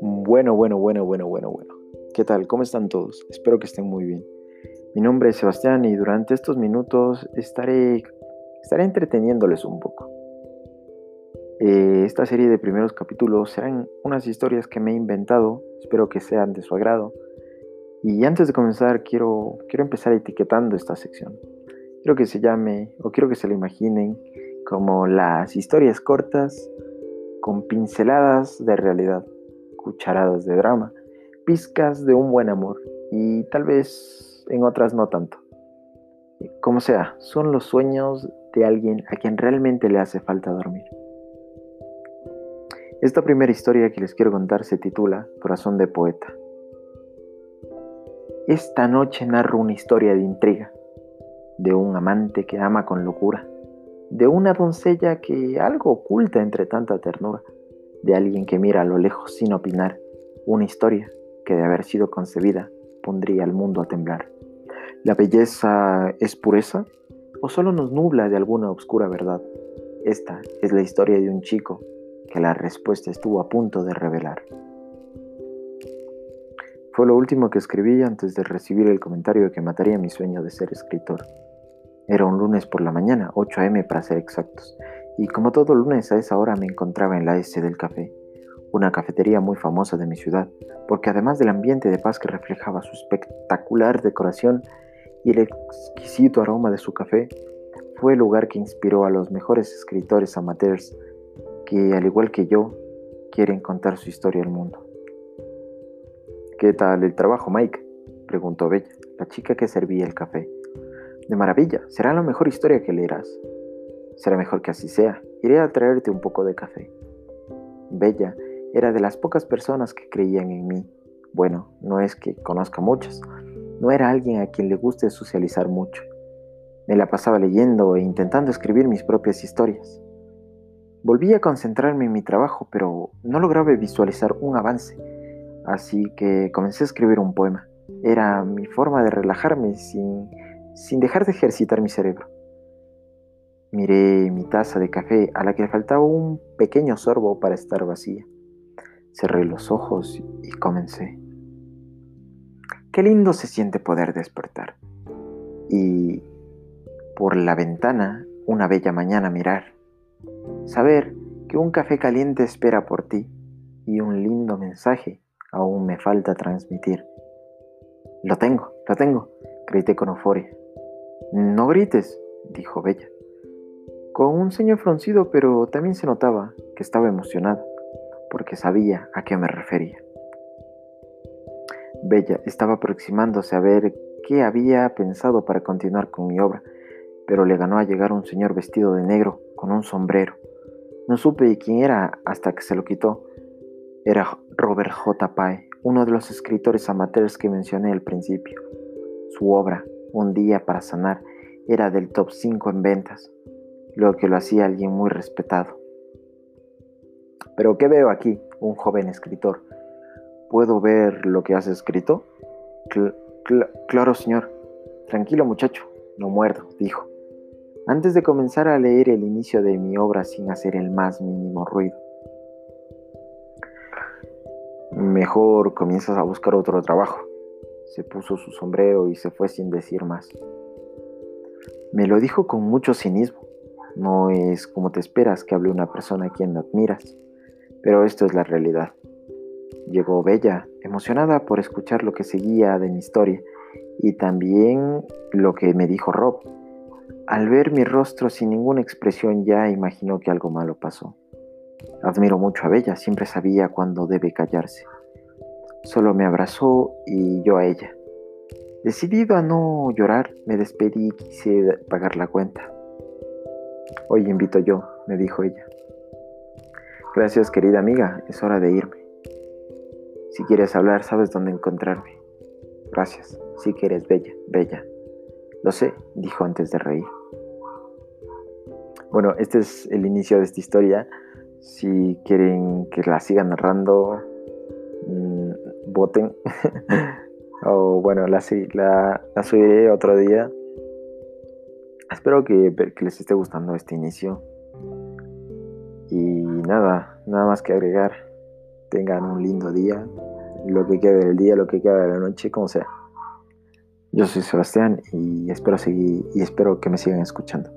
Bueno, bueno, bueno, bueno, bueno, bueno. ¿Qué tal? ¿Cómo están todos? Espero que estén muy bien. Mi nombre es Sebastián y durante estos minutos estaré, estaré entreteniéndoles un poco. Eh, esta serie de primeros capítulos serán unas historias que me he inventado, espero que sean de su agrado. Y antes de comenzar quiero, quiero empezar etiquetando esta sección. Quiero que se llame, o quiero que se la imaginen, como las historias cortas con pinceladas de realidad cucharadas de drama, pizcas de un buen amor y tal vez en otras no tanto. Como sea, son los sueños de alguien a quien realmente le hace falta dormir. Esta primera historia que les quiero contar se titula Corazón de Poeta. Esta noche narro una historia de intriga, de un amante que ama con locura, de una doncella que algo oculta entre tanta ternura de alguien que mira a lo lejos sin opinar, una historia que de haber sido concebida pondría al mundo a temblar. ¿La belleza es pureza o solo nos nubla de alguna oscura verdad? Esta es la historia de un chico que la respuesta estuvo a punto de revelar. Fue lo último que escribí antes de recibir el comentario que mataría mi sueño de ser escritor. Era un lunes por la mañana, 8 a.m. para ser exactos, y como todo lunes a esa hora me encontraba en la S del café, una cafetería muy famosa de mi ciudad, porque además del ambiente de paz que reflejaba su espectacular decoración y el exquisito aroma de su café, fue el lugar que inspiró a los mejores escritores amateurs que, al igual que yo, quieren contar su historia al mundo. ¿Qué tal el trabajo, Mike? preguntó Bella, la chica que servía el café. De maravilla, será la mejor historia que leerás. Será mejor que así sea. Iré a traerte un poco de café. Bella era de las pocas personas que creían en mí. Bueno, no es que conozca muchas. No era alguien a quien le guste socializar mucho. Me la pasaba leyendo e intentando escribir mis propias historias. Volví a concentrarme en mi trabajo, pero no lograba visualizar un avance. Así que comencé a escribir un poema. Era mi forma de relajarme sin, sin dejar de ejercitar mi cerebro. Miré mi taza de café a la que le faltaba un pequeño sorbo para estar vacía. Cerré los ojos y comencé. Qué lindo se siente poder despertar. Y por la ventana una bella mañana mirar. Saber que un café caliente espera por ti y un lindo mensaje aún me falta transmitir. Lo tengo, lo tengo, grité con euforia. No grites, dijo Bella con un ceño fruncido, pero también se notaba que estaba emocionada, porque sabía a qué me refería. Bella estaba aproximándose a ver qué había pensado para continuar con mi obra, pero le ganó a llegar un señor vestido de negro con un sombrero. No supe quién era hasta que se lo quitó. Era Robert J. Pae, uno de los escritores amateurs que mencioné al principio. Su obra, Un día para sanar, era del top 5 en ventas lo que lo hacía alguien muy respetado. Pero ¿qué veo aquí? Un joven escritor. ¿Puedo ver lo que has escrito? claro, señor. Tranquilo, muchacho. No muerdo, dijo. Antes de comenzar a leer el inicio de mi obra sin hacer el más mínimo ruido. Mejor comienzas a buscar otro trabajo. Se puso su sombrero y se fue sin decir más. Me lo dijo con mucho cinismo. No es como te esperas que hable una persona a quien admiras, pero esto es la realidad. Llegó Bella, emocionada por escuchar lo que seguía de mi historia y también lo que me dijo Rob. Al ver mi rostro sin ninguna expresión ya imaginó que algo malo pasó. Admiro mucho a Bella, siempre sabía cuándo debe callarse. Solo me abrazó y yo a ella. Decidido a no llorar, me despedí y quise pagar la cuenta. Hoy invito yo, me dijo ella. Gracias, querida amiga, es hora de irme. Si quieres hablar, sabes dónde encontrarme. Gracias, sí que eres bella, bella. Lo sé, dijo antes de reír. Bueno, este es el inicio de esta historia. Si quieren que la siga narrando, voten. o bueno, la, la, la subiré otro día Espero que, que les esté gustando este inicio. Y nada, nada más que agregar. Tengan un lindo día, lo que quede del día, lo que quede de la noche, como sea. Yo soy Sebastián y espero seguir y espero que me sigan escuchando.